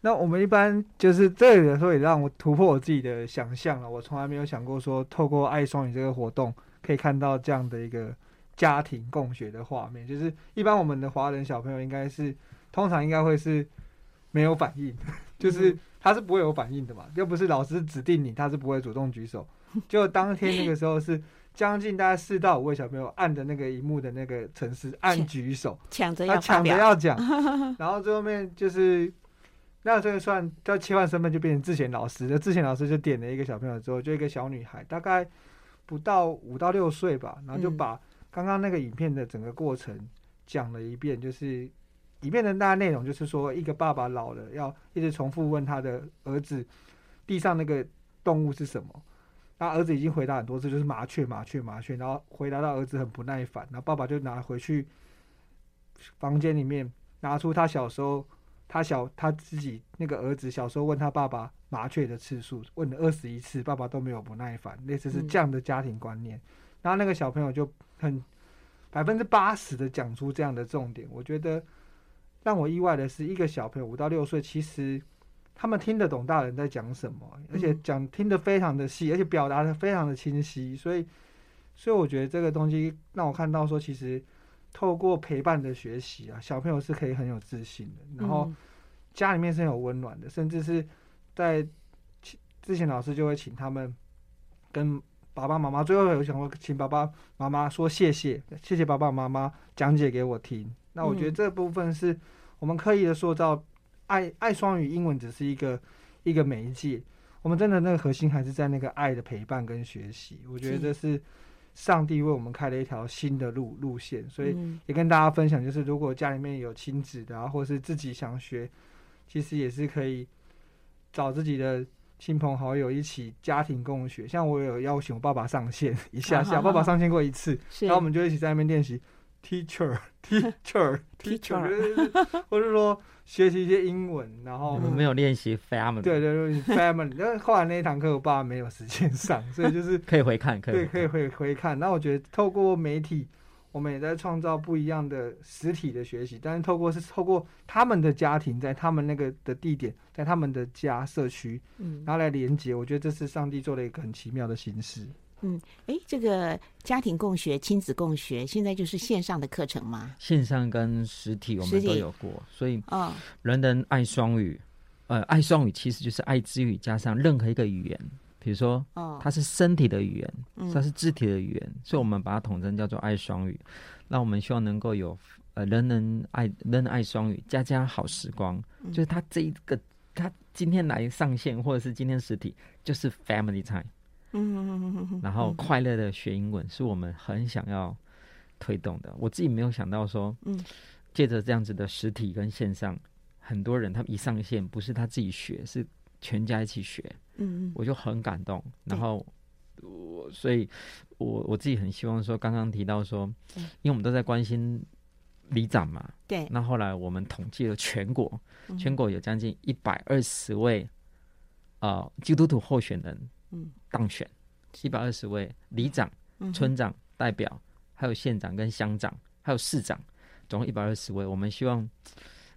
那我们一般就是这里有时候也让我突破我自己的想象了。我从来没有想过说，透过爱双语这个活动，可以看到这样的一个家庭共学的画面。就是一般我们的华人小朋友应该是，通常应该会是没有反应，就是他是不会有反应的嘛，又不是老师指定你，他是不会主动举手。就当天那个时候是将近大概四到五位小朋友按着那个荧幕的那个城市按举手，抢着要抢着要讲，然后最后面就是那这个算叫切换身份就变成志贤老师，那志贤老师就点了一个小朋友之后，就一个小女孩，大概不到五到六岁吧，然后就把刚刚那个影片的整个过程讲了一遍，就是。里面的大内容就是说，一个爸爸老了，要一直重复问他的儿子，地上那个动物是什么？那儿子已经回答很多次，就是麻雀，麻雀，麻雀。然后回答到儿子很不耐烦，然后爸爸就拿回去房间里面，拿出他小时候，他小他自己那个儿子小时候问他爸爸麻雀的次数，问了二十一次，爸爸都没有不耐烦，类似是这样的家庭观念。然后那个小朋友就很百分之八十的讲出这样的重点，我觉得。让我意外的是，一个小朋友五到六岁，其实他们听得懂大人在讲什么，而且讲听得非常的细，而且表达的非常的清晰。所以，所以我觉得这个东西让我看到说，其实透过陪伴的学习啊，小朋友是可以很有自信的，然后家里面是很有温暖的，甚至是在之前老师就会请他们跟爸爸妈妈，最后有想过请爸爸妈妈说谢谢，谢谢爸爸妈妈讲解给我听。那我觉得这部分是我们刻意的塑造爱爱双语，英文只是一个一个媒介，我们真的那个核心还是在那个爱的陪伴跟学习。我觉得这是上帝为我们开了一条新的路路线，所以也跟大家分享，就是如果家里面有亲子的啊，或是自己想学，其实也是可以找自己的亲朋好友一起家庭共学。像我有邀请我爸爸上线一下下，爸爸上线过一次，然后我们就一起在那边练习。Teacher, teacher, teacher，或者说学习一些英文，然后我们没有练习 family，对对对，family。因为后来那一堂课我爸没有时间上，所以就是 可以回看，可以对，可以回回看。那我觉得透过媒体，我们也在创造不一样的实体的学习，但是透过是透过他们的家庭，在他们那个的地点，在他们的家社区，嗯，然后来连接。我觉得这是上帝做了一个很奇妙的形式。嗯，哎，这个家庭共学、亲子共学，现在就是线上的课程吗？线上跟实体我们都有过，所以哦，人人爱双语，呃，爱双语其实就是爱之语加上任何一个语言，比如说，哦，它是身体的语言，它是肢体的语言，嗯，所以我们把它统称叫做爱双语。那我们希望能够有呃，人人爱人人爱双语，家家好时光，就是他这一个他今天来上线或者是今天实体，就是 family time。嗯，然后快乐的学英文是我们很想要推动的。我自己没有想到说，嗯，借着这样子的实体跟线上，很多人他们一上线，不是他自己学，是全家一起学。嗯，我就很感动。然后我，所以我我自己很希望说，刚刚提到说，因为我们都在关心里长嘛，对。那后来我们统计了全国，全国有将近一百二十位啊基督徒候选人。嗯，当选七百二十位里长、村长代表，还有县长跟乡长，还有市长，总共一百二十位。我们希望，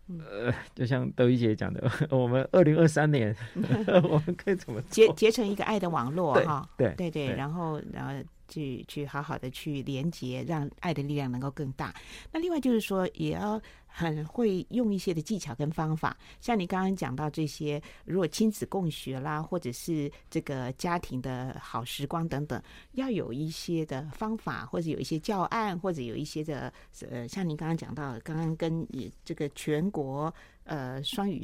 呃，就像德一姐讲的，我们二零二三年，我们可以怎么结结成一个爱的网络哈？对对对，然后然后去去好好的去连接，让爱的力量能够更大。那另外就是说，也要。很会用一些的技巧跟方法，像你刚刚讲到这些，如果亲子共学啦，或者是这个家庭的好时光等等，要有一些的方法，或者有一些教案，或者有一些的呃，像您刚刚讲到，刚刚跟这个全国呃双语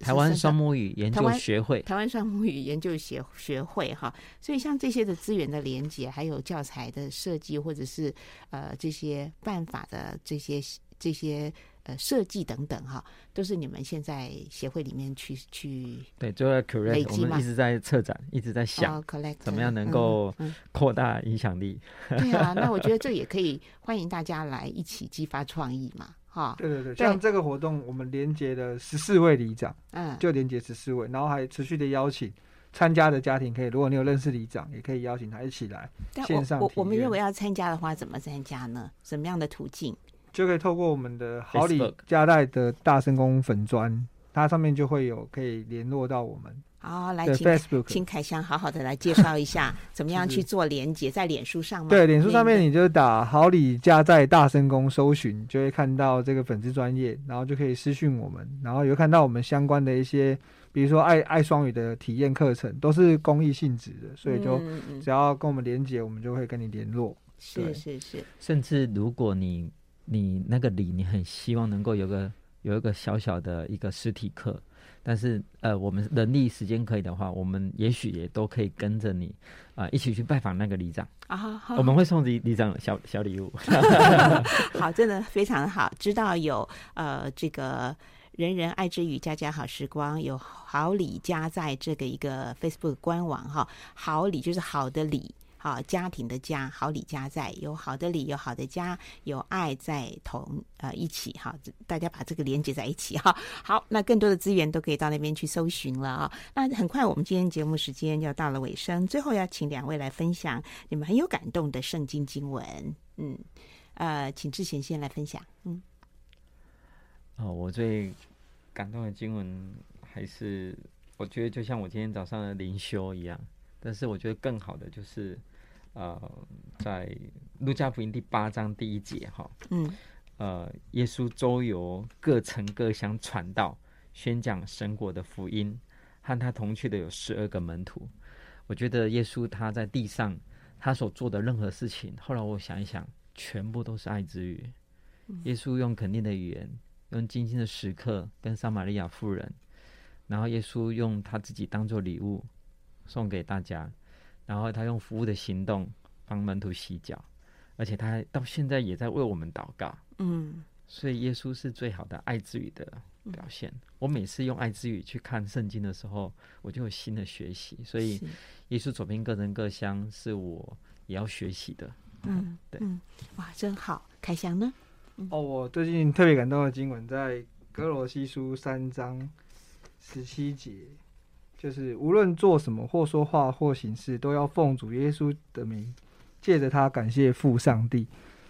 台湾双母语研究学会，台湾双母语研究学学会哈，所以像这些的资源的连接，还有教材的设计，或者是呃这些办法的这些这些。呃，设计等等哈，都是你们现在协会里面去去对，就在 correct，我们一直在策展，一直在想，oh, collect, 怎么样能够扩大影响力。嗯嗯、对啊，那我觉得这也可以 欢迎大家来一起激发创意嘛，哈。对对对，像这个活动，我们连接了十四位里长，嗯，就连接十四位，然后还持续的邀请参加的家庭，可以，如果你有认识里长，也可以邀请他一起来线上。我我们如果要参加的话，怎么参加呢？什么样的途径？就可以透过我们的好礼加代的大声公粉砖它上面就会有可以联络到我们。好，来，请 Facebook 请凯翔好好的来介绍一下，怎么样去做连接，在脸书上吗？对，脸书上面你就打“好礼加在大声公”搜寻，就会看到这个粉丝专业，然后就可以私讯我们，然后有看到我们相关的一些，比如说爱爱双语的体验课程，都是公益性质的，所以就只要跟我们连接，我们就会跟你联络。是是是，甚至如果你你那个礼，你很希望能够有个有一个小小的一个实体课。但是，呃，我们能力时间可以的话，我们也许也都可以跟着你，啊、呃，一起去拜访那个里长啊。好，我们会送里里长小小礼物。好，真的非常好。知道有呃这个人人爱之语家家好时光有好礼加在这个一个 Facebook 官网哈，好礼就是好的礼。好，家庭的家，好礼家在，有好的礼，有好的家，有爱在同呃一起哈，大家把这个连接在一起哈。好，那更多的资源都可以到那边去搜寻了啊。那很快，我们今天节目时间要到了尾声，最后要请两位来分享你们很有感动的圣经经文。嗯，呃，请志贤先来分享。嗯，哦，我最感动的经文还是我觉得就像我今天早上的灵修一样，但是我觉得更好的就是。呃，在路加福音第八章第一节，哈，嗯，呃，耶稣周游各城各乡传道，宣讲神国的福音，和他同去的有十二个门徒。我觉得耶稣他在地上他所做的任何事情，后来我想一想，全部都是爱之语。耶稣用肯定的语言，用精心的时刻跟撒玛利亚妇人，然后耶稣用他自己当做礼物送给大家。然后他用服务的行动帮门徒洗脚，而且他到现在也在为我们祷告。嗯，所以耶稣是最好的爱之语的表现。嗯、我每次用爱之语去看圣经的时候，我就有新的学习。所以耶稣左边各人各乡，是我也要学习的。嗯，对嗯，哇，真好。凯翔呢？哦，我最近特别感动的经文在哥罗西书三章十七节。就是无论做什么，或说话，或行事，都要奉主耶稣的名，借着他感谢父上帝。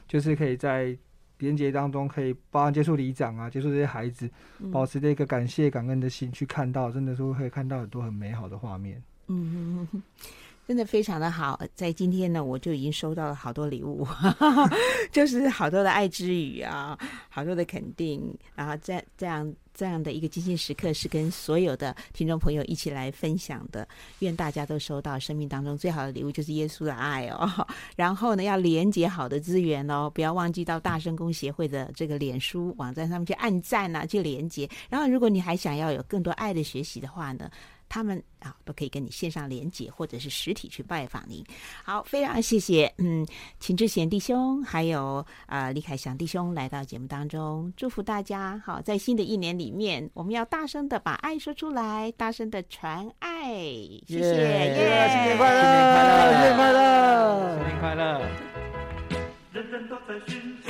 就是可以在连结当中，可以包含接触里长啊，接触这些孩子，保持这个感谢感恩的心，去看到，真的是会看到很多很美好的画面。真的非常的好，在今天呢，我就已经收到了好多礼物，就是好多的爱之语啊，好多的肯定，然后这这样这样的一个精心时刻，是跟所有的听众朋友一起来分享的。愿大家都收到生命当中最好的礼物，就是耶稣的爱哦。然后呢，要连接好的资源哦，不要忘记到大声公协会的这个脸书网站上面去按赞啊，去连接。然后，如果你还想要有更多爱的学习的话呢，他们啊都可以跟你线上连接，或者是实体去拜访您。好，非常谢谢，嗯，秦志贤弟兄，还有啊李凯祥弟兄来到节目当中，祝福大家。好，在新的一年里面，我们要大声的把爱说出来，大声的传爱。谢谢，耶！新年快乐，新年快乐，新年快乐。人人都在寻求，